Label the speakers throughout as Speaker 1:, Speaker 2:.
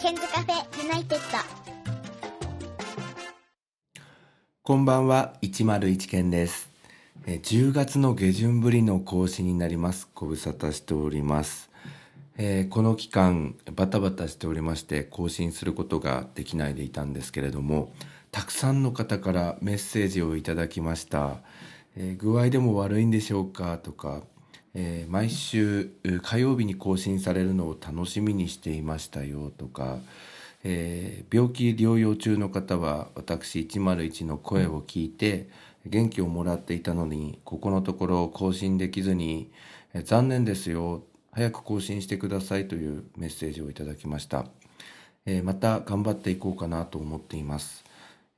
Speaker 1: ケンズカフェユナイテッド。
Speaker 2: こんばんは101件です。え10月の下旬ぶりの更新になります。ご無沙汰しております、えーこの期間バタバタしておりまして更新することができないでいたんですけれどもたくさんの方からメッセージをいただきました、えー具合でも悪いんでしょうかとか、えー毎週火曜日に更新されるのを楽しみにしていましたよとか、えー病気療養中の方は私101の声を聞いて元気をもらっていたのにここのところ更新できずに、えー残念ですよ早く更新してくださいというメッセージをいただきました、えーまた頑張っていこうかなと思っています、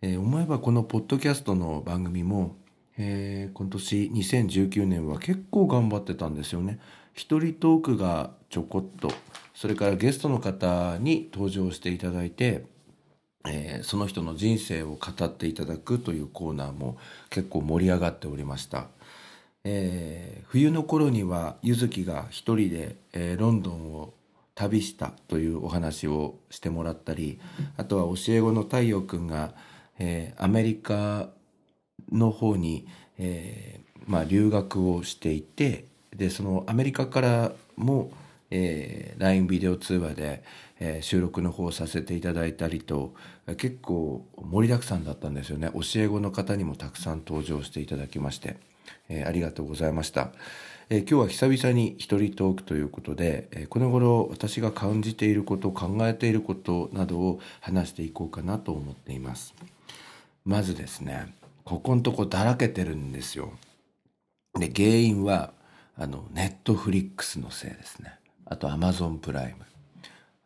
Speaker 2: えー思えばこのポッドキャストの番組も、えー今年2019年は結構頑張ってたんですよね。一人トークがちょこっとそれからゲストの方に登場していただいて、えーその人の人生を語っていただくというコーナーも結構盛り上がっておりました、えー冬の頃にはゆずきが一人で、えーロンドンを旅したというお話をしてもらったりあとは教え子の太陽くんが、えーアメリカの方に、えーまあ、留学をしていてでそのアメリカからも、えー LINE ビデオ通話で、えー収録の方をさせていただいたりと結構盛りだくさんだったんですよね。教え子の方にもたくさん登場していただきまして、えーありがとうございました、え今日は久々に一人トークということで、えこの頃私が感じていること考えていることなどを話していこうかなと思っています。まずですねここのとこだらけてるんですよ。で原因はあのネットフリックスのせいですね。あとアマゾンプライム。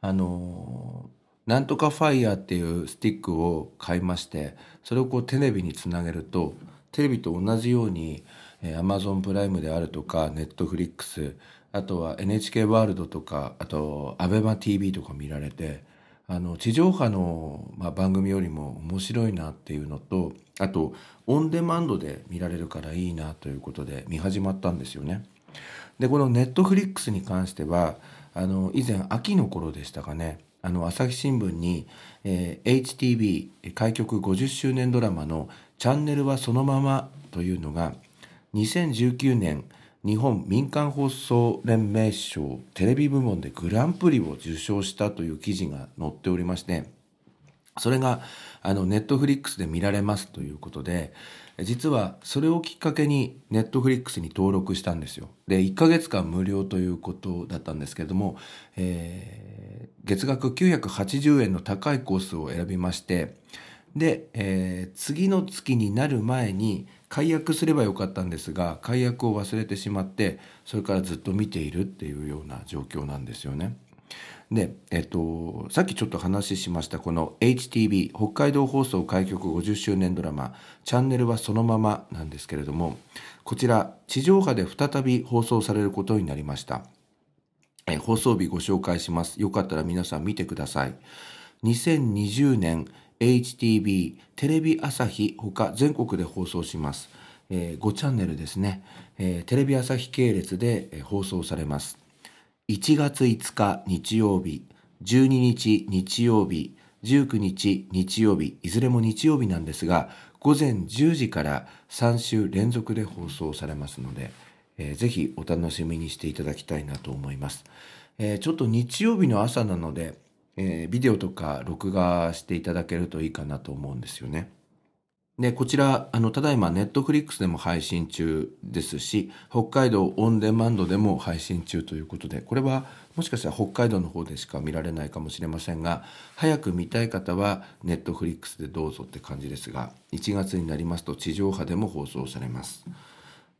Speaker 2: あのなんとかファイヤーっていうスティックを買いましてそれをこうテレビにつなげるとテレビと同じようにえアマゾンプライムであるとかネットフリックスあとは NHK ワールドとかあと ABEMATV とか見られてあの地上波の、まあ、番組よりも面白いなっていうのとあとオンデマンドで見られるからいいなということで見始まったんですよね。でこのネットフリックスに関してはあの以前秋の頃でしたかねあの朝日新聞に、えー HTB 開局50周年ドラマの「チャンネルはそのまま」というのが2019年日本民間放送連盟賞テレビ部門でグランプリを受賞したという記事が載っておりましてそれがあのネットフリックスで見られますということで実はそれをきっかけにネットフリックスに登録したんですよ。で1ヶ月間無料ということだったんですけれども、えー月額980円の高いコースを選びましてで、えー次の月になる前に解約すればよかったんですが解約を忘れてしまってそれからずっと見ているっていうような状況なんですよね。で、えっと、さっきちょっと話しましたこの HTB 北海道放送開局50周年ドラマ「チャンネルはそのまま」なんですけれどもこちら地上波で再び放送されることになりました。え放送日ご紹介します。よかったら皆さん見てください。2020年 HTB テレビ朝日ほか全国で放送します。えー5チャンネルですね、えーテレビ朝日系列で、え放送されます。1月5日日曜日、12日日曜日、19日日曜日、いずれも日曜日なんですが、午前10時から3週連続で放送されますので、えーぜひお楽しみにしていただきたいなと思います。えーちょっと日曜日の朝なので、えービデオとか録画していただけるといいかなと思うんですよね。で、こちら、あの、ただいまネットフリックスでも配信中ですし、北海道オンデマンドでも配信中ということで、これはもしかしたら北海道の方でしか見られないかもしれませんが、早く見たい方はネットフリックスでどうぞって感じですが、1月になりますと地上波でも放送されます。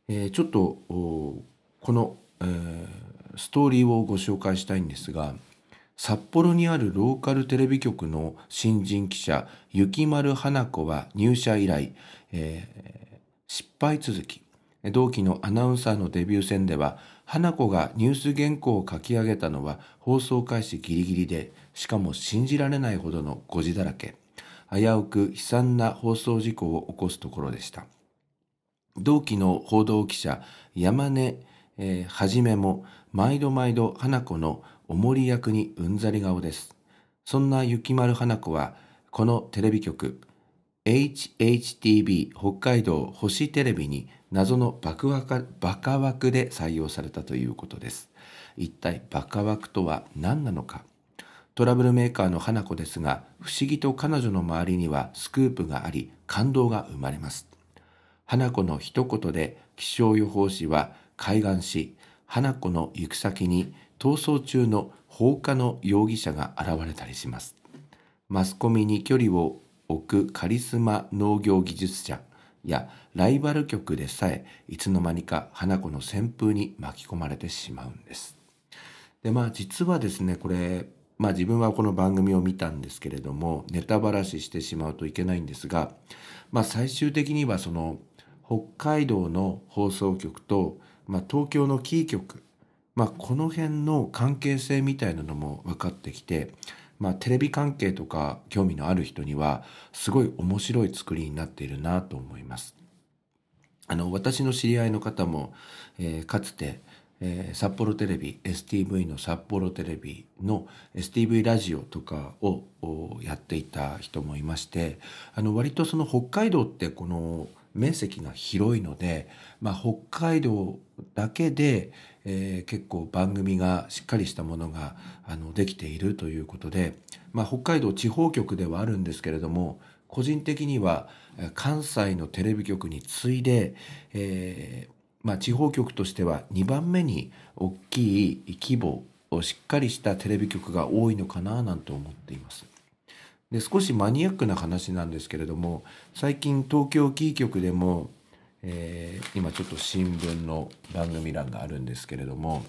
Speaker 2: えーちょっとこの、えーストーリーをご紹介したいんですが札幌にあるローカルテレビ局の新人記者雪丸花子は入社以来、えー失敗続き。同期のアナウンサーのデビュー戦では花子がニュース原稿を書き上げたのは放送開始ギリギリでしかも信じられないほどの誤字だらけ危うく悲惨な放送事故を起こすところでした。同期の報道記者山根、えーはじめも毎度毎度花子のおもり役にうんざり顔です。そんな雪丸花子はこのテレビ局 HHTV 北海道星テレビに謎のバカ枠で採用されたということです。一体バカ枠とは何なのか？トラブルメーカーの花子ですが不思議と彼女の周りにはスクープがあり感動が生まれます。花子の一言で気象予報士は海岸し花子の行く先に逃走中の放火の容疑者が現れたりします。マスコミに距離を置くカリスマ農業技術者やライバル局でさえいつの間にか花子の旋風に巻き込まれてしまうんです。でまあ実はですねこれまあ自分はこの番組を見たんですけれどもネタばらししてしまうといけないんですがまあ最終的にはその北海道の放送局と、まあ、東京のキー局、まあ、この辺の関係性みたいなのも分かってきて、まあ、テレビ関係とか興味のある人にはすごい面白い作りになっているなと思います。あの私の知り合いの方も、えー、かつてえー、札幌テレビ STV の札幌テレビの STV ラジオとかをやっていた人もいましてあの割とその北海道ってこの面積が広いので、まあ、北海道だけで、えー、結構番組がしっかりしたものがあのできているということで、まあ、北海道地方局ではあるんですけれども個人的には関西のテレビ局に次いで、えーまあ、地方局としては2番目に大きい規模をしっかりしたテレビ局が多いのかななんて思っています。で少しマニアックな話なんですけれども最近東京キー局でも、えー、今ちょっと新聞の番組欄があるんですけれども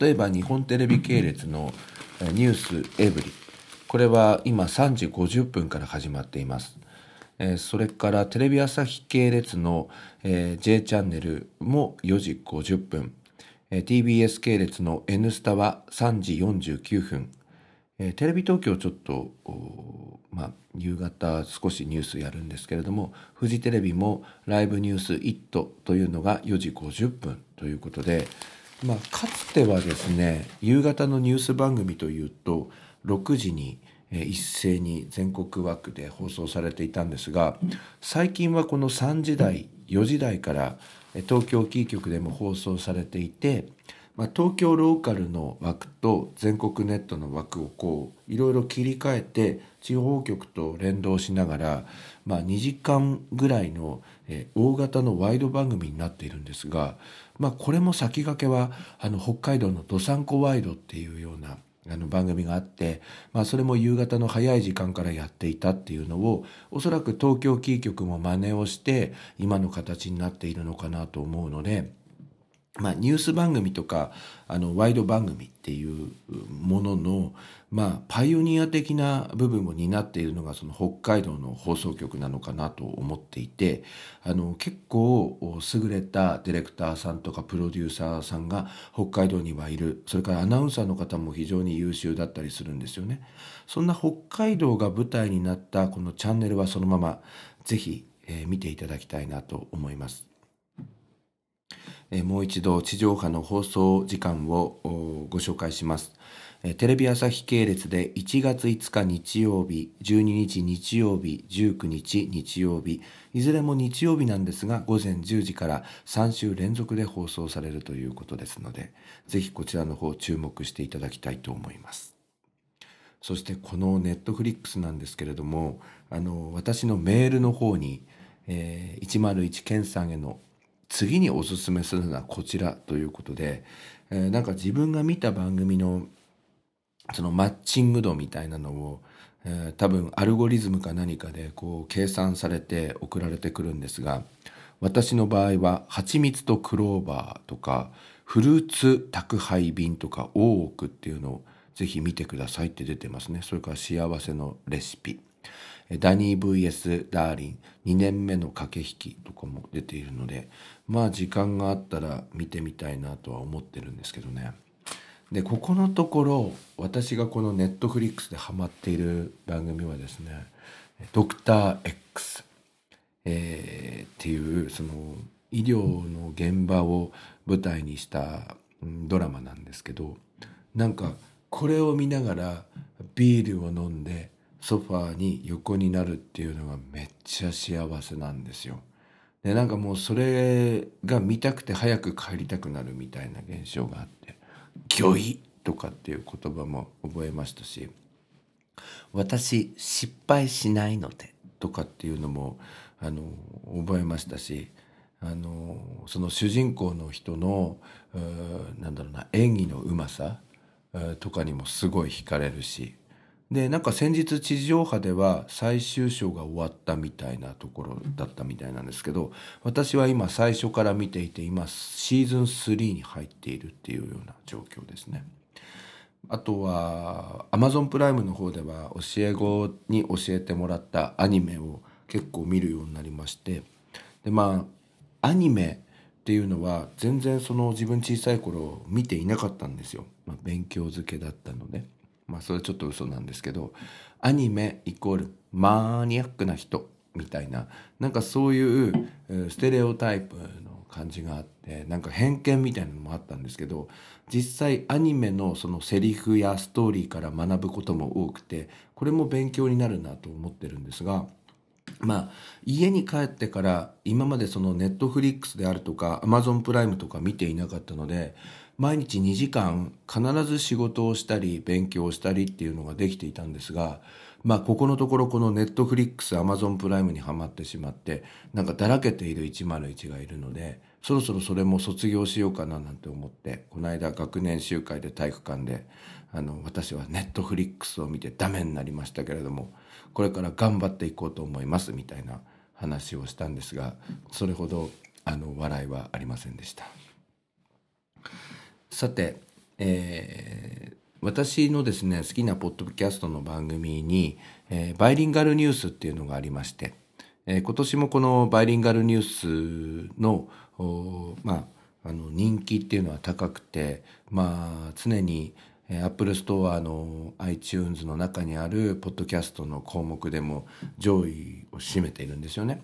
Speaker 2: 例えば日本テレビ系列の「ニュースエブリ」これは今3時50分から始まっています。それからテレビ朝日系列の、J チャンネルも4時50分、TBS 系列の「N スタ」は3時49分、えー、テレビ東京ちょっとまあ、夕方少しニュースやるんですけれどもフジテレビもライブニュース「イット!」というのが4時50分ということで、まあ、かつてはですね夕方のニュース番組というと6時に「一斉に全国枠で放送されていたんですが最近はこの3時台4時台から東京キー局でも放送されていて、まあ、東京ローカルの枠と全国ネットの枠をこういろいろ切り替えて地方局と連動しながら、まあ、2時間ぐらいの、え大型のワイド番組になっているんですが、まあ、これも先駆けはあの北海道のどさんこワイドっていうようなあの番組があって、まあ、それも夕方の早い時間からやっていたっていうのをおそらく東京キー局も真似をして今の形になっているのかなと思うので。まあ、ニュース番組とかあのワイド番組っていうものの、まあ、パイオニア的な部分を担っているのがその北海道の放送局なのかなと思っていてあの結構優れたディレクターさんとかプロデューサーさんが北海道にはいるそれからアナウンサーの方も非常に優秀だったりするんですよね。そんな北海道が舞台になったこのチャンネルはそのままぜひ、えー、見ていただきたいなと思います。もう一度地上波の放送時間をご紹介します。テレビ朝日系列で1月5日日曜日、12日日曜日、19日日曜日、いずれも日曜日なんですが午前10時から3週連続で放送されるということですので、ぜひこちらの方注目していただきたいと思います。そしてこのネットフリックスなんですけれども、あの私のメールの方に、えー、101健さんへの次におすすめするのはこちらということで、えー、なんか自分が見た番組のそのマッチング度みたいなのを、えー、多分アルゴリズムか何かでこう計算されて送られてくるんですが私の場合は蜂蜜とクローバーとかフルーツ宅配便とか大奥っていうのをぜひ見てくださいって出てますね。それから幸せのレシピ。ダニー VS ダーリン。2年目の駆け引きとかも出ているのでまあ時間があったら見てみたいなとは思ってるんですけどねでここのところ私がこのネットフリックスでハマっている番組はですね「ドクター X」えー、っていうその医療の現場を舞台にしたドラマなんですけどなんかこれを見ながらビールを飲んでソファーに横になるっていうのがめっちゃ幸せなんですよ。でなんかもうそれが見たくて早く帰りたくなるみたいな現象があって「御意」とかっていう言葉も覚えましたし「私失敗しないので」とかっていうのもあの覚えましたしあのその主人公の人のなんだろうな演技のうまさとかにもすごい惹かれるしでなんか先日地上波では最終章が終わったみたいなところだったみたいなんですけど私は今最初から見ていて今シーズン3に入っているっていうような状況ですね。あとは Amazon プライムの方では教え子に教えてもらったアニメを結構見るようになりましてでまあアニメっていうのは全然その自分小さい頃見ていなかったんですよ、まあ、勉強漬けだったので。まあそれはちょっと嘘なんですけどアニメイコールマニアックな人みたいななんかそういうステレオタイプの感じがあってなんか偏見みたいなのもあったんですけど実際アニメのそのセリフやストーリーから学ぶことも多くてこれも勉強になるなと思ってるんですがまあ家に帰ってから今までそのネットフリックスであるとかアマゾンプライムとか見ていなかったので毎日2時間必ず仕事をしたり勉強をしたりっていうのができていたんですがまあここのところこのネットフリックスアマゾンプライムにはまってしまってなんかだらけている自分がいるのでそろそろそれも卒業しようかななんて思ってこの間学年集会で体育館であの私はネットフリックスを見てダメになりましたけれどもこれから頑張っていこうと思いますみたいな話をしたんですがそれほどあの笑いはありませんでした。さて、えー、私のですね好きなポッドキャストの番組に、えー、バイリンガルニュースっていうのがありまして、えー、今年もこのバイリンガルニュースのまああの人気っていうのは高くてまあ常にアップルストアの iTunes の中にあるポッドキャストの項目でも上位を占めているんですよね。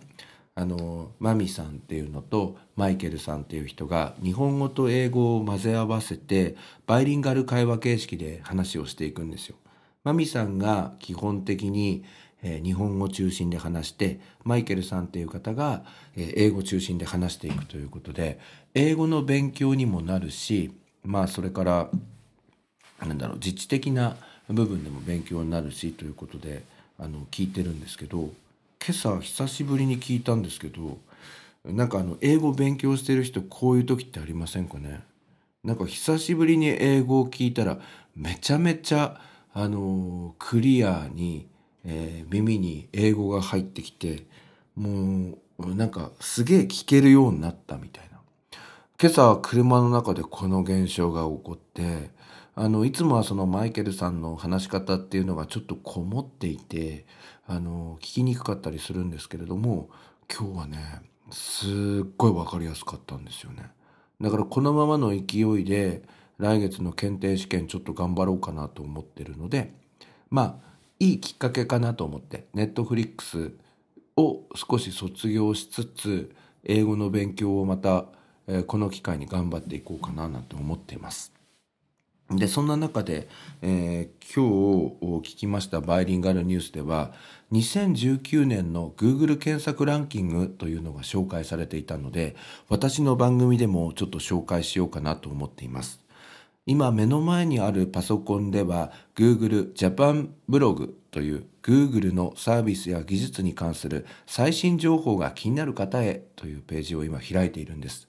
Speaker 2: あのマミさんっていうのとマイケルさんっていう人が日本語と英語を混ぜ合わせてバイリンガル会話形式で話をしていくんですよ。マミさんが基本的に、えー、日本語中心で話してマイケルさんっていう方が、えー、英語中心で話していくということで英語の勉強にもなるしまあそれからなんだろう自治的な部分でも勉強になるしということであの聞いてるんですけど今朝久しぶりに聞いたんですけどなんかあの英語勉強してる人こういう時ってありませんかね？なんか久しぶりに英語を聞いたらめちゃめちゃあのクリアに、えー、耳に英語が入ってきてもうなんかすげえ聞けるようになったみたいな。今朝車の中でこの現象が起こってあのいつもはそのマイケルさんの話し方っていうのがちょっとこもっていてあの聞きにくかったりするんですけれども今日はねすっごい分かりやすかったんですよねだからこのままの勢いで来月の検定試験ちょっと頑張ろうかなと思ってるのでまあいいきっかけかなと思ってネットフリックスを少し卒業しつつ英語の勉強をまた、えー、この機会に頑張っていこうかななんて思っています。でそんな中で、えー、今日聞きましたバイリンガルニュースでは2019年の Google 検索ランキングというのが紹介されていたので私の番組でもちょっと紹介しようかなと思っています。今目の前にあるパソコンでは Google Japan ブログという Google のサービスや技術に関する最新情報が気になる方へというページを今開いているんです。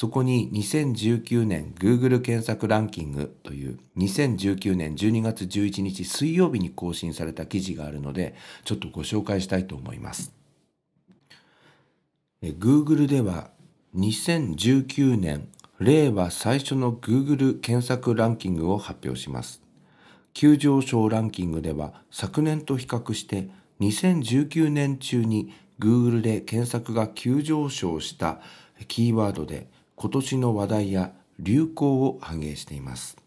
Speaker 2: そこに2019年 Google 検索ランキングという2019年12月11日水曜日に更新された記事があるのでちょっとご紹介したいと思います。Google では2019年令和最初の Google 検索ランキングを発表します。急上昇ランキングでは昨年と比較して2019年中に Google で検索が急上昇したキーワードで今年の話題や流行を反映しています。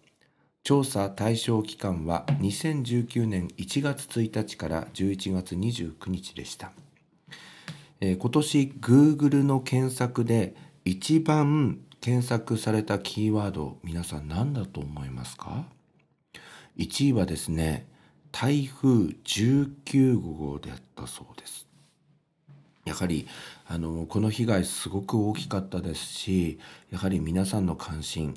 Speaker 2: 調査対象期間は2019年1月1日から11月29日でした、えー、今年 Google の検索で一番検索されたキーワード皆さん何だと思いますか？1位はですね台風19号であったそうです。やはりあのこの被害すごく大きかったですしやはり皆さんの関心、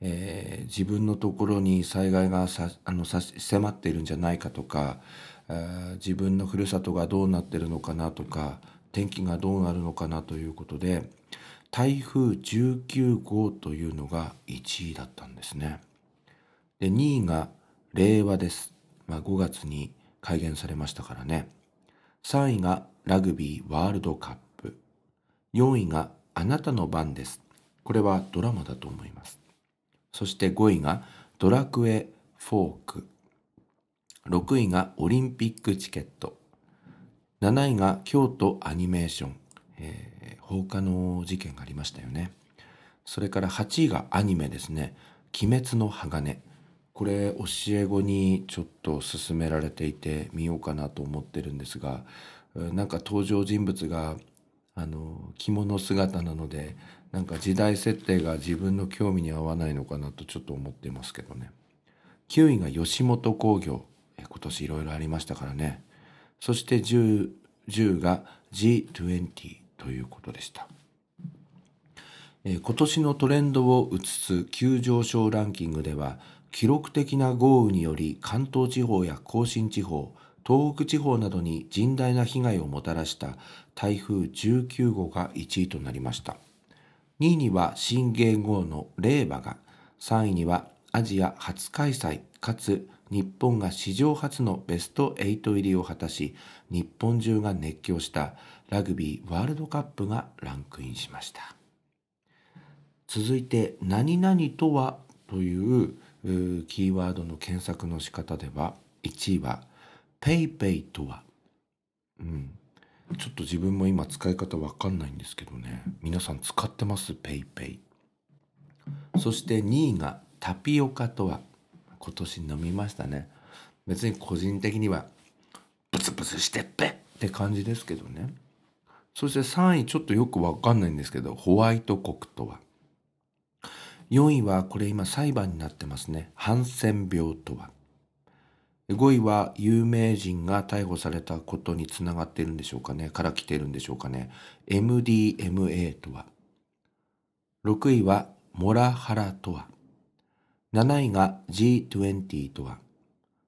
Speaker 2: えー、自分のところに災害がさあのさ迫っているんじゃないかとか、えー、自分のふるさとがどうなってるのかなとか天気がどうなるのかなということで台風19号というのが1位だったんですね。で2位が令和です。まあ、5月に改元されましたからね。3位がラグビーワールドカップ。4位があなたの番です。これはドラマだと思います。そして5位がドラクエフォーク。6位がオリンピックチケット。7位が京都アニメーション。えー、放火の事件がありましたよね。それから8位がアニメですね。鬼滅の鋼。これ教え子にちょっと勧められていて見ようかなと思ってるんですがなんか登場人物があの着物姿なのでなんか時代設定が自分の興味に合わないのかなとちょっと思ってますけどね。9位が吉本興業え今年いろいろありましたからね。そして 10, 10が G20 ということでした。え今年のトレンドを映す急上昇ランキングでは記録的な豪雨により関東地方や甲信地方東北地方などに甚大な被害をもたらした台風19号が1位となりました。2位には新芸号の令和が3位にはアジア初開催かつ日本が史上初のベスト8入りを果たし日本中が熱狂したラグビーワールドカップがランクインしました。続いて「何々とは」というキーワードの検索の仕方では1位は PayPay とは、うん、ちょっと自分も今使い方わかんないんですけどね。皆さん使ってます？PayPay そして2位がタピオカとは？今年飲みましたね。別に個人的にはブツブツしてっぺって感じですけどね。そして3位ちょっとよくわかんないんですけどホワイト国とは？4位はこれ今裁判になってますね。ハンセン病とは？5位は有名人が逮捕されたことにつながっているんでしょうかね。から来ているんでしょうかね。MDMA とは。6位はモラハラとは。7位が G20 とは。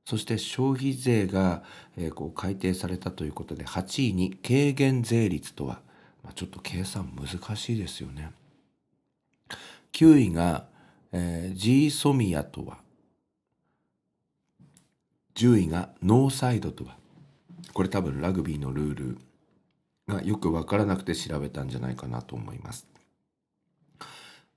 Speaker 2: そして消費税が、え、こう改定されたということで8位に軽減税率とは、まあ、ちょっと計算難しいですよね。9位が、えー、ジーソミアとは10位がノーサイドとはこれ多分ラグビーのルールがよく分からなくて調べたんじゃないかなと思います。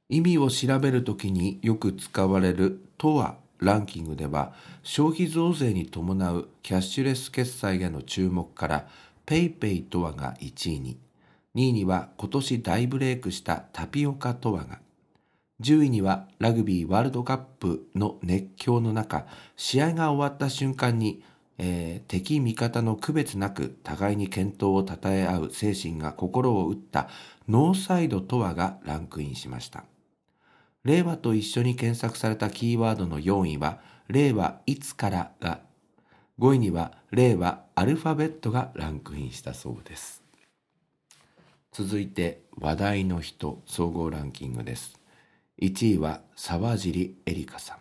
Speaker 2: 意味を調べるときによく使われる「とは」ランキングでは消費増税に伴うキャッシュレス決済への注目から PayPay とはが1位に。2位には今年大ブレイクしたタピオカとはが。10位にはラグビーワールドカップの熱狂の中、試合が終わった瞬間に、えー、敵味方の区別なく互いに健闘を称え合う精神が心を打ったノーサイドとはがランクインしました。令和と一緒に検索されたキーワードの4位は、令和いつからが、5位には令和アルファベットがランクインしたそうです。続いて話題の人総合ランキングです。1位は沢尻エリカさ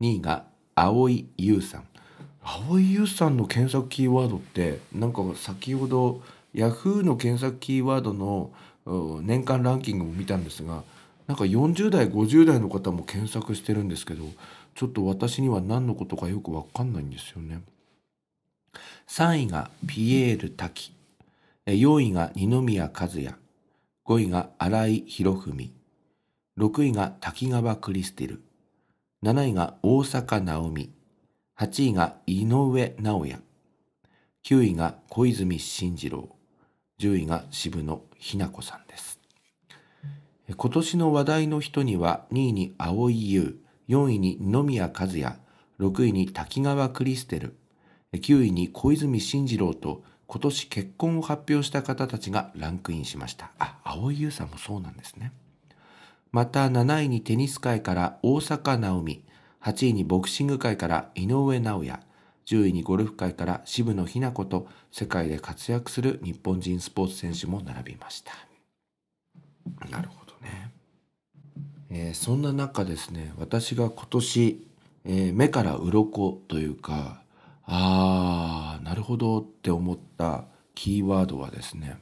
Speaker 2: ん。2位が蒼井優さん。蒼井優さんの検索キーワードってなんか先ほどヤフーの検索キーワードの年間ランキングも見たんですがなんか40代50代の方も検索してるんですけどちょっと私には何のことかよくわかんないんですよね。3位がピエール滝。4位が二宮和也。5位が新井博文。6位が滝川クリステル、7位が大阪直美、8位が井上直也、9位が小泉進次郎、10位が渋野日向子さんです。今年の話題の人には2位に蒼井優、4位に二宮和也、6位に滝川クリステル、9位に小泉進次郎と今年結婚を発表した方たちがランクインしました。あ、蒼井優さんもそうなんですね。また7位にテニス界から大坂なおみ、8位にボクシング界から井上尚弥、10位にゴルフ界から渋野日向子と世界で活躍する日本人スポーツ選手も並びました。なるほどね、えー、そんな中ですね私が今年、えー、目から鱗というかあーなるほどって思ったキーワードはですね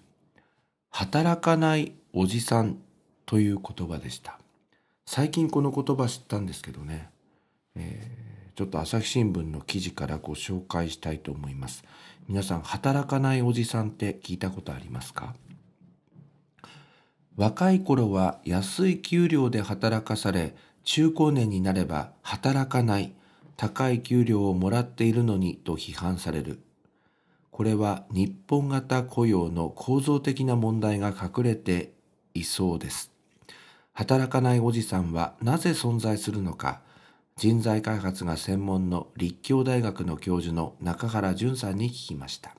Speaker 2: 働かないおじさんという言葉でした最近この言葉知ったんですけどね、えー、ちょっと朝日新聞の記事からご紹介したいと思います皆さん働かないおじさんって聞いたことありますか？若い頃は安い給料で働かされ中高年になれば働かない高い給料をもらっているのにと批判される。これは日本型雇用の構造的な問題が隠れていそうです。働かないおじさんはなぜ存在するのか、人材開発が専門の立教大学の教授の中原淳さんに聞きました。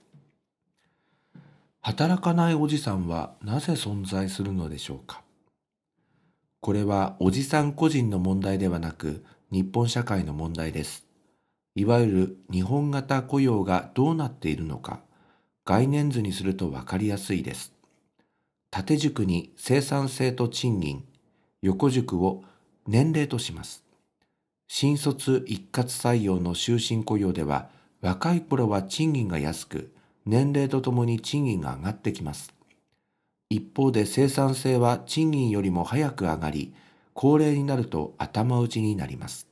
Speaker 2: 働かないおじさんはなぜ存在するのでしょうかこれはおじさん個人の問題ではなく日本社会の問題です。いわゆる日本型雇用がどうなっているのか、概念図にするとわかりやすいです。縦軸に生産性と賃金、横軸を年齢とします。新卒一括採用の終身雇用では、若い頃は賃金が安く、年齢とともに賃金が上がってきます。一方で生産性は賃金よりも早く上がり、高齢になると頭打ちになります。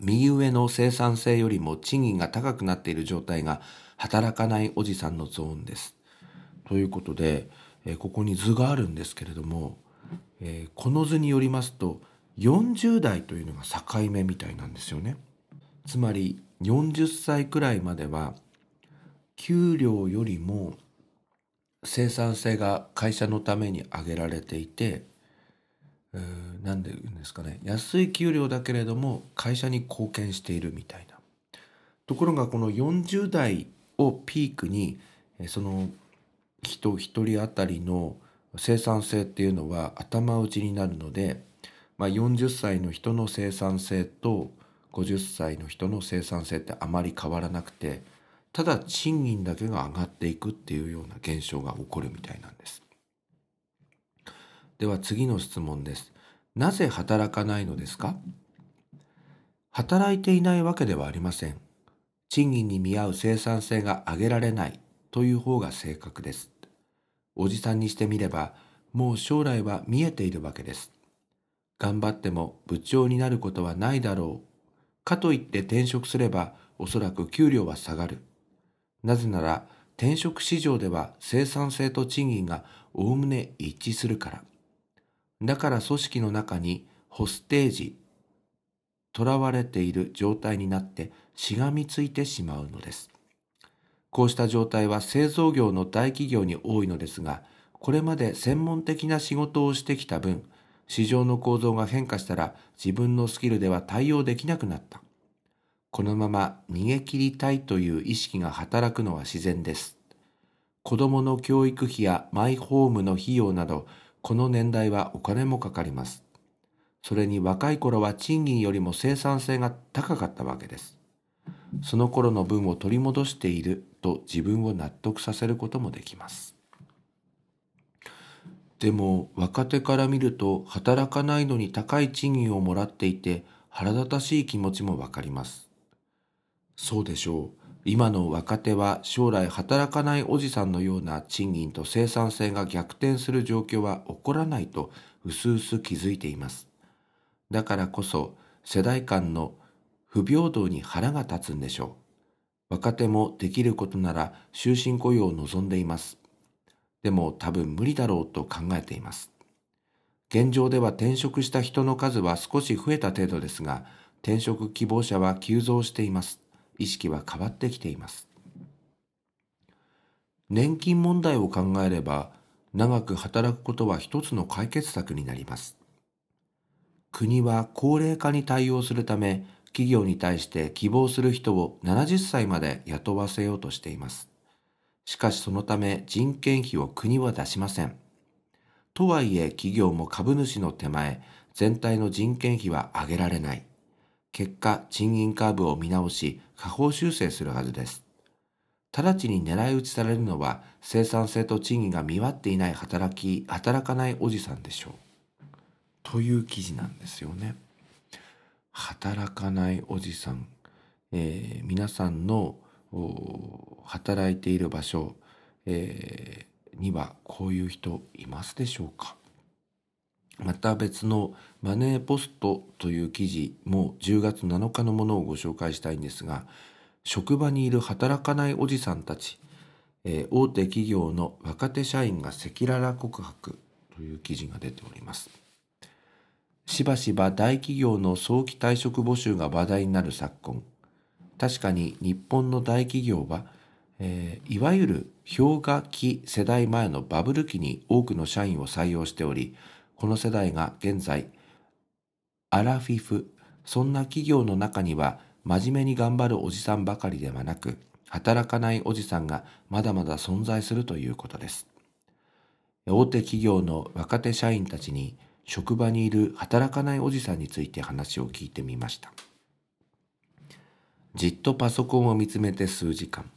Speaker 2: 右上の生産性よりも賃金が高くなっている状態が働かないおじさんのゾーンです。ということで、えここに図があるんですけれども、えー、この図によりますと40代というのが境目みたいなんですよね。つまり40歳くらいまでは給料よりも生産性が会社のために上げられていて何で言うんですかね安い給料だけれども会社に貢献しているみたいなところがこの40代をピークにその人一人当たりの生産性っていうのは頭打ちになるので、まあ、40歳の人の生産性と50歳の人の生産性ってあまり変わらなくてただ賃金だけが上がっていくっていうような現象が起こるみたいなんです。では次の質問です。なぜ働かないのですか？働いていないわけではありません。賃金に見合う生産性が上げられないという方が正確です。おじさんにしてみれば、もう将来は見えているわけです。頑張っても部長になることはないだろう。かといって転職すればおそらく給料は下がる。なぜなら転職市場では生産性と賃金がおおむね一致するから。だから組織の中にホステージ、囚われている状態になってしがみついてしまうのです。こうした状態は製造業の大企業に多いのですが、これまで専門的な仕事をしてきた分、市場の構造が変化したら自分のスキルでは対応できなくなった。このまま逃げ切りたいという意識が働くのは自然です。子供の教育費やマイホームの費用などこの年代はお金もかかります。それに若い頃は賃金よりも生産性が高かったわけです。その頃の分を取り戻していると自分を納得させることもできます。でも若手から見ると働かないのに高い賃金をもらっていて腹立たしい気持ちもわかります。そうでしょう。今の若手は将来働かないおじさんのような賃金と生産性が逆転する状況は起こらないとうすうす気づいています。だからこそ世代間の不平等に腹が立つんでしょう。若手もできることなら終身雇用を望んでいます。でも多分無理だろうと考えています。現状では転職した人の数は少し増えた程度ですが、転職希望者は急増しています。意識は変わってきています年金問題を考えれば長く働くことは一つの解決策になります国は高齢化に対応するため企業に対して希望する人を70歳まで雇わせようとしていますしかしそのため人件費を国は出しませんとはいえ企業も株主の手前全体の人件費は上げられない結果、賃金カーブを見直し、下方修正するはずです。直ちに狙い撃ちされるのは生産性と賃金が見合っていない働き、働かないおじさんでしょう。という記事なんですよね。働かないおじさん。えー、皆さんの働いている場所、えー、にはこういう人いますでしょうかまた別のマネーポストという記事も10月7日のものをご紹介したいんですが職場にいる働かないおじさんたち、えー、大手企業の若手社員が赤裸々告白という記事が出ておりますしばしば大企業の早期退職募集が話題になる昨今確かに日本の大企業は、えー、いわゆる氷河期世代前のバブル期に多くの社員を採用しており、この世代が現在、アラフィフ、そんな企業の中には真面目に頑張るおじさんばかりではなく、働かないおじさんがまだまだ存在するということです。大手企業の若手社員たちに職場にいる働かないおじさんについて話を聞いてみました。じっとパソコンを見つめて数時間。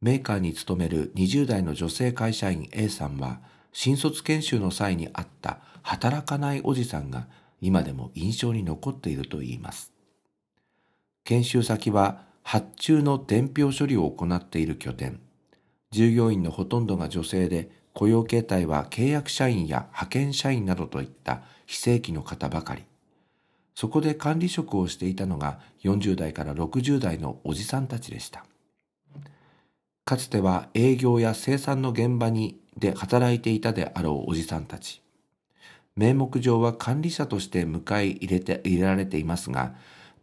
Speaker 2: メーカーに勤める20代の女性会社員 A さんは、新卒研修の際にあった働かないおじさんが今でも印象に残っているといいます。研修先は発注の伝票処理を行っている拠点。従業員のほとんどが女性で、雇用形態は契約社員や派遣社員などといった非正規の方ばかり。そこで管理職をしていたのが40代から60代のおじさんたちでした。かつては営業や生産の現場にで働いていたであろうおじさんたち。名目上は管理者として迎え入れて入れられていますが、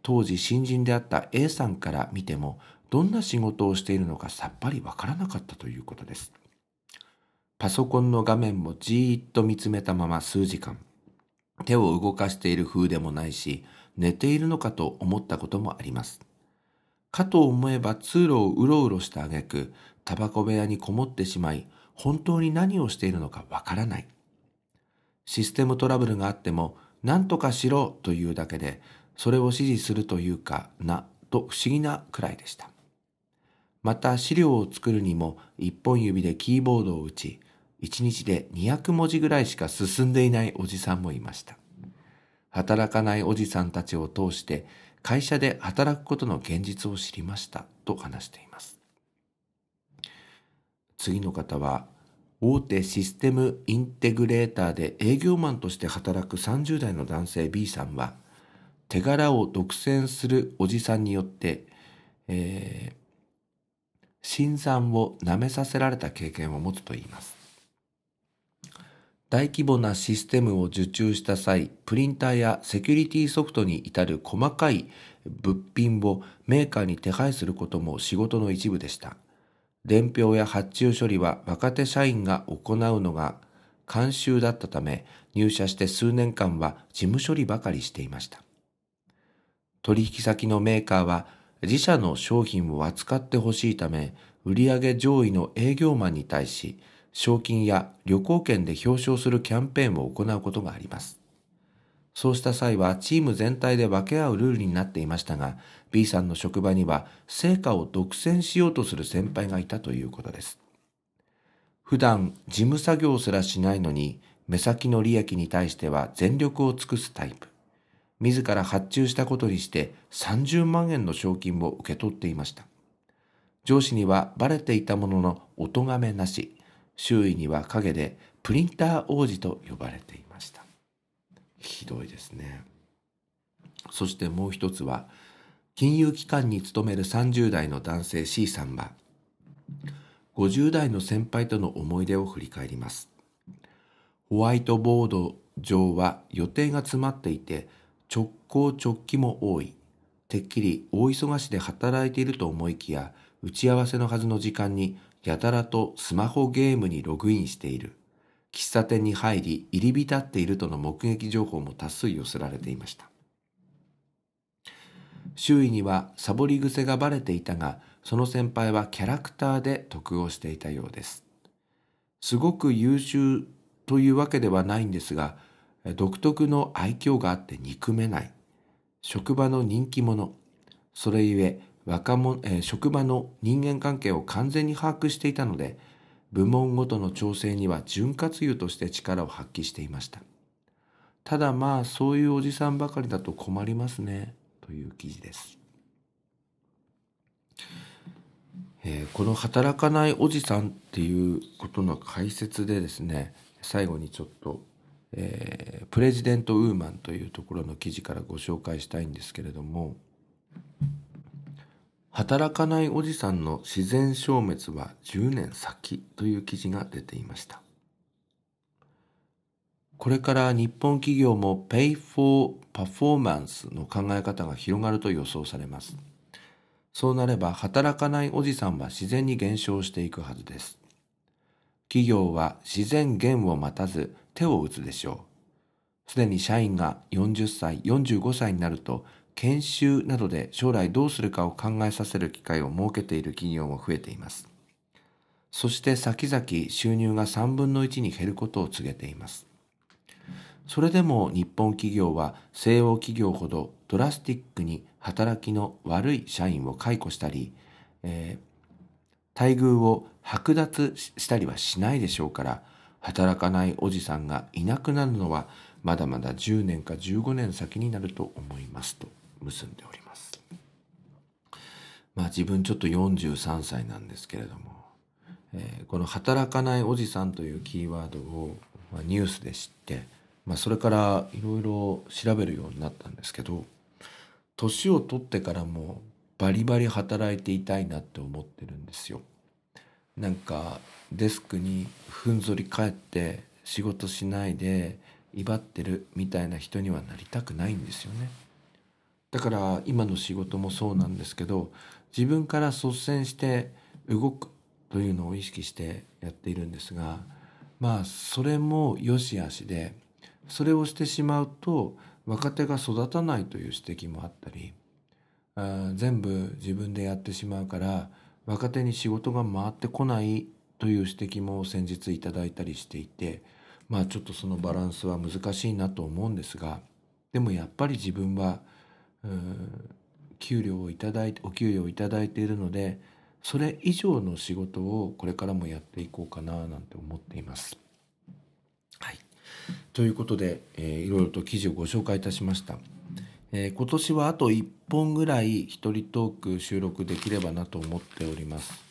Speaker 2: 当時新人であった A さんから見ても、どんな仕事をしているのかさっぱりわからなかったということです。パソコンの画面もじーっと見つめたまま数時間。手を動かしている風でもないし、寝ているのかと思ったこともあります。かと思えば通路をうろうろした挙句、タバコ部屋にこもってしまい、本当に何をしているのかわからない。システムトラブルがあっても、何とかしろというだけで、それを指示するというかな、と不思議なくらいでした。また資料を作るにも一本指でキーボードを打ち、1日で200文字ぐらいしか進んでいないおじさんもいました。働かないおじさんたちを通して会社で働くことの現実を知りましたと話しています。次の方は大手システムインテグレーターで営業マンとして働く30代の男性 B さんは手柄を独占するおじさんによって、えー、新参を舐めさせられた経験を持つといいます。大規模なシステムを受注した際、プリンターやセキュリティソフトに至る細かい物品をメーカーに手配することも仕事の一部でした。伝票や発注処理は若手社員が行うのが慣習だったため、入社して数年間は事務処理ばかりしていました。取引先のメーカーは自社の商品を扱ってほしいため、売上上位の営業マンに対し、賞金や旅行券で表彰するキャンペーンを行うことがあります。そうした際はチーム全体で分け合うルールになっていましたが、B さんの職場には成果を独占しようとする先輩がいたということです。普段事務作業すらしないのに、目先の利益に対しては全力を尽くすタイプ。自ら発注したことにして30万円の賞金を受け取っていました。上司にはバレていたもののお咎めなし、周囲には陰でプリンター王子と呼ばれていました。ひどいですね。そしてもう一つは金融機関に勤める30代の男性 C さんは50代の先輩との思い出を振り返ります。ホワイトボード上は予定が詰まっていて直行直帰も多い。てっきり大忙しで働いていると思いきや打ち合わせのはずの時間にやたらとスマホゲームにログインしている。喫茶店に入り入り浸っているとの目撃情報も多数寄せられていました。周囲にはサボり癖がバレていたが、その先輩はキャラクターで得をしていたようです。すごく優秀というわけではないんですが、独特の愛嬌があって憎めない。職場の人気者それゆえ若者、えー、職場の人間関係を完全に把握していたので部門ごとの調整には潤滑油として力を発揮していました。ただまあそういうおじさんばかりだと困りますねという記事です、えー、この働かないおじさんっていうことの解説でですね最後にちょっと、えー、プレジデントウーマンというところの記事からご紹介したいんですけれども働かないおじさんの自然消滅は10年先という記事が出ていました。これから日本企業も Pay for Performance の考え方が広がると予想されます。そうなれば働かないおじさんは自然に減少していくはずです。企業は自然減を待たず手を打つでしょう。すでに社員が40歳、45歳になると研修などで将来どうするかを考えさせる機会を設けている企業も増えています。そして先々収入が3分の1に減ることを告げています。それでも日本企業は西欧企業ほどドラスティックに働きの悪い社員を解雇したり、えー、待遇を剥奪したりはしないでしょうから働かないおじさんがいなくなるのはまだまだ10年か15年先になると思いますと結んでおります。まあ自分ちょっと43歳なんですけれども、えー、この働かないおじさんというキーワードを、まあ、ニュースで知って、まあ、それからいろいろ調べるようになったんですけど年を取ってからもバリバリ働いていたいなって思ってるんですよ。なんかデスクにふんぞり返って仕事しないで威張ってるみたいな人にはなりたくないんですよね。だから今の仕事もそうなんですけど自分から率先して動くというのを意識してやっているんですがまあそれも良し悪しでそれをしてしまうと若手が育たないという指摘もあったりあ全部自分でやってしまうから若手に仕事が回ってこないという指摘も先日いただいたりしていてまあちょっとそのバランスは難しいなと思うんですがでもやっぱり自分は給料をいただいてお給料をいただいているのでそれ以上の仕事をこれからもやっていこうかななんて思っています。はい、ということで、えー、いろいろと記事をご紹介いたしました。えー、今年はあと1本ぐらい一人トーク収録できればなと思っております。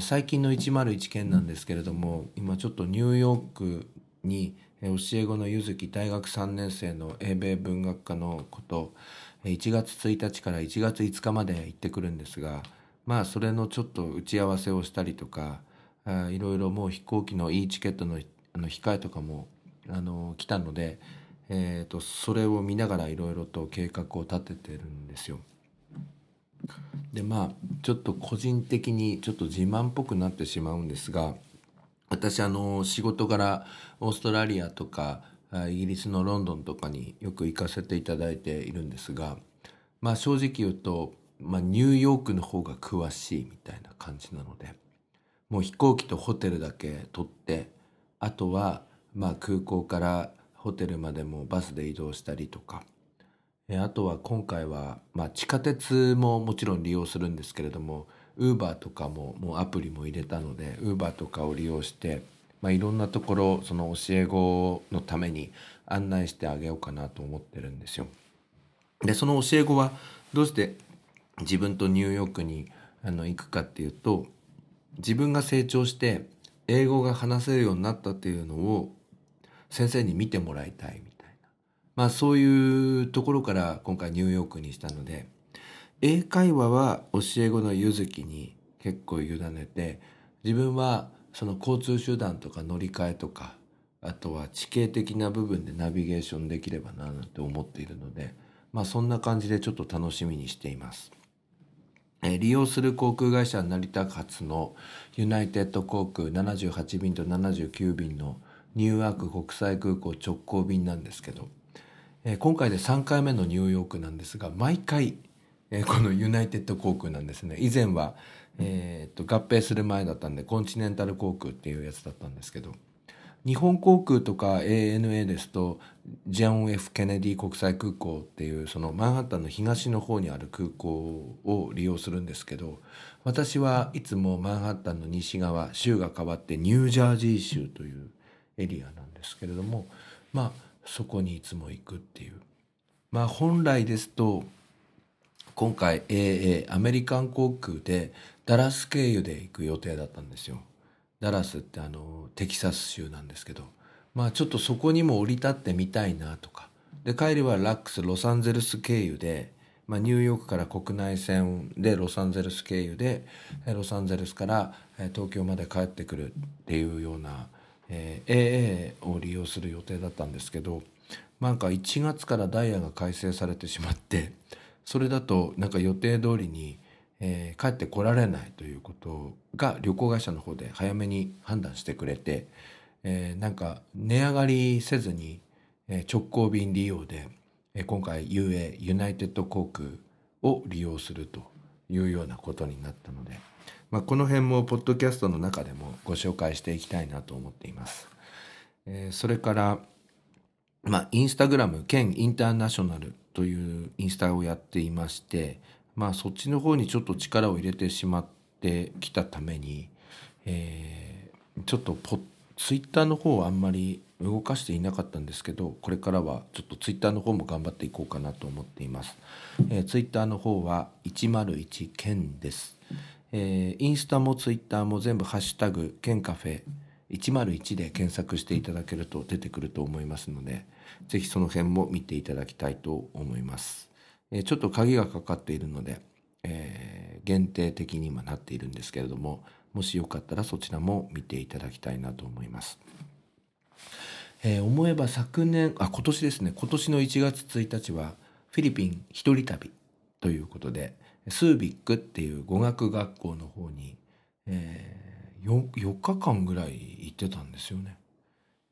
Speaker 2: 最近の101件なんですけれども今ちょっとニューヨークに教え子の柚月大学3年生の英米文学科のこと1月1日から1月5日まで行ってくるんですがまあそれのちょっと打ち合わせをしたりとかいろいろもう飛行機のいいチケットのあの控えとかもあの来たので、えーと、それを見ながらいろいろと計画を立ててるんですよ。でまあちょっと個人的にちょっと自慢っぽくなってしまうんですが私あの仕事柄オーストラリアとかイギリスのロンドンとかによく行かせていただいているんですが、まあ、正直言うと、まあ、ニューヨークの方が詳しいみたいな感じなのでもう飛行機とホテルだけ取ってあとはまあ空港からホテルまでもバスで移動したりとかあとは今回は、まあ、地下鉄ももちろん利用するんですけれどもウーバーとかももうアプリも入れたのでウーバーとかを利用してまあ、いろんなところその教え子のために案内してあげようかなと思ってるんですよ。でその教え子はどうして自分とニューヨークにあの行くかっていうと自分が成長して英語が話せるようになったっていうのを先生に見てもらいたいみたいなまあそういうところから今回ニューヨークにしたので英会話は教え子のゆずきに結構委ねて自分はその交通手段とか乗り換えとかあとは地形的な部分でナビゲーションできればななんて思っているのでまあそんな感じでちょっと楽しみにしています。えー、利用する航空会社成田発のユナイテッド航空78便と79便のニューヨーク国際空港直行便なんですけど、えー、今回で3回目のニューヨークなんですが毎回、えー、このユナイテッド航空なんですね。以前はえー、と合併する前だったんでコンチネンタル航空っていうやつだったんですけど日本航空とか ANA ですとジョン・ F・ ケネディ国際空港っていうそのマンハッタンの東の方にある空港を利用するんですけど私はいつもマンハッタンの西側州が変わってニュージャージー州というエリアなんですけれどもまあそこにいつも行くっていう。まあ本来ですと今回 AA アメリカン航空でダラス経由で行く予定だったんですよ。ダラスってあのテキサス州なんですけどまあちょっとそこにも降り立ってみたいなとかで帰りはラックスロサンゼルス経由で、まあ、ニューヨークから国内線でロサンゼルス経由でロサンゼルスから東京まで帰ってくるっていうような、えー、AA を利用する予定だったんですけどなんか1月からダイヤが改正されてしまってそれだとなんか予定通りに、えー、帰ってこられないということが旅行会社の方で早めに判断してくれて、えー、なんか値上がりせずに、えー、直行便利用で、えー、今回 UA ユナイテッド航空を利用するというようなことになったので、まあ、この辺もポッドキャストの中でもご紹介していきたいなと思っています。えー、それからまあ、インスタグラム兼インターナショナルというインスタをやっていまして、まあ、そっちの方にちょっと力を入れてしまってきたために、えー、ちょっとポツイッターの方はあんまり動かしていなかったんですけどこれからはちょっとツイッターの方も頑張っていこうかなと思っています、えー、ツイッターの方は101件です、えー、インスタもツイッターも全部ハッシュタグケンカフェ101で検索していただけると出てくると思いますので、ぜひその辺も見ていただきたいと思います。えちょっと鍵がかかっているので、えー、限定的に今なっているんですけれども、もしよかったらそちらも見ていただきたいなと思います。えー、思えば昨年、あ、今年ですね、今年の1月1日はフィリピン一人旅ということで、スービックっていう語学学校の方に、えー 4, 4日間ぐらい行ってたんですよね。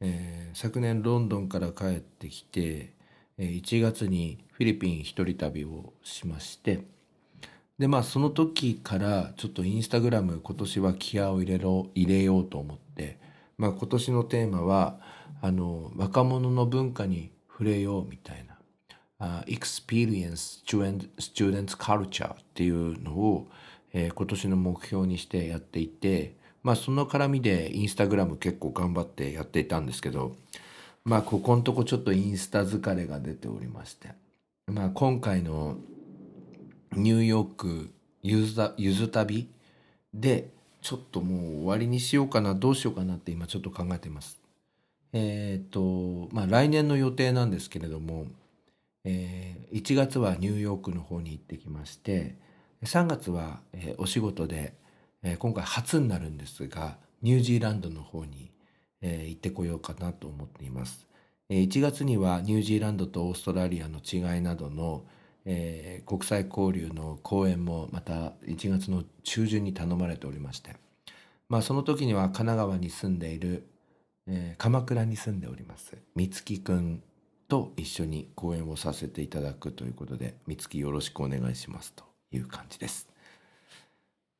Speaker 2: えー、昨年ロンドンから帰ってきて、えー、1月にフィリピン一人旅をしましてでまあその時からちょっとインスタグラム今年は気合を入れろ入れようと思って、まあ、今年のテーマはあの若者の文化に触れようみたいな「uh, Experience Students Culture」っていうのを、えー、今年の目標にしてやっていてまあその絡みでインスタグラム結構頑張ってやっていたんですけど、まあここのとこちょっとインスタ疲れが出ておりまして、まあ今回のニューヨークゆずゆず旅でちょっともう終わりにしようかな、どうしようかなって今ちょっと考えてます。えっ、と、まあ来年の予定なんですけれども、えー、1月はニューヨークの方に行ってきまして、3月は、えー、お仕事で、え今回初になるんですがニュージーランドの方に、え行ってこようかなと思っています。え1月にはニュージーランドとオーストラリアの違いなどの、え国際交流の講演もまた1月の中旬に頼まれておりまして、まあ、その時には神奈川に住んでいる、え鎌倉に住んでおります美月くんと一緒に講演をさせていただくということで美月よろしくお願いしますという感じです。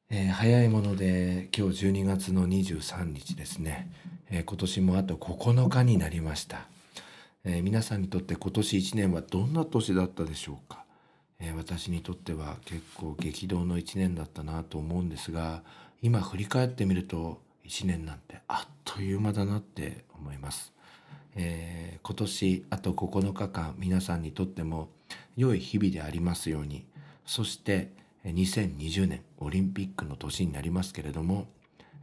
Speaker 2: えー、早いもので今日12月の23日ですね、えー、今年もあと9日になりました、えー、皆さんにとって今年1年はどんな年だったでしょうか、え私にとっては結構激動の1年だったなと思うんですが今振り返ってみると1年なんてあっという間だなって思います、え今年あと9日間皆さんにとっても良い日々でありますように。そして2020年オリンピックの年になりますけれども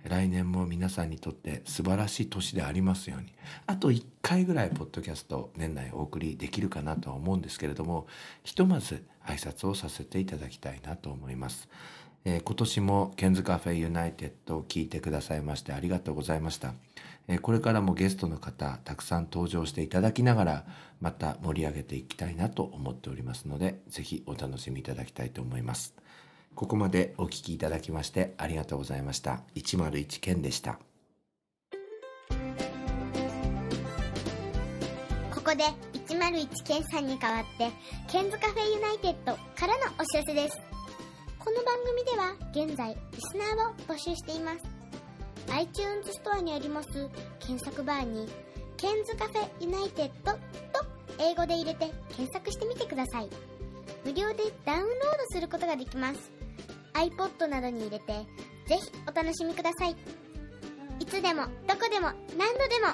Speaker 2: 来年も皆さんにとって素晴らしい年でありますようにあと1回ぐらいポッドキャスト年内お送りできるかなとは思うんですけれどもひとまず挨拶をさせていただきたいなと思います、えー、今年もケンズカフェユナイテッドを聞いてくださいましてありがとうございました、え、これからもゲストの方たくさん登場していただきながらまた盛り上げていきたいなと思っておりますのでぜひお楽しみいただきたいと思いますここまでお聞きいただきましてありがとうございました。101件でした。
Speaker 1: ここで101件さんに代わって、ケンズカフェユナイテッドからのお知らせです。この番組では現在、リスナーを募集しています。iTunes ストアにあります検索バーに、ケンズカフェユナイテッドと英語で入れて検索してみてください。無料でダウンロードすることができます。iPod などに入れて、ぜひお楽しみください。いつでも、どこでも、何度でも。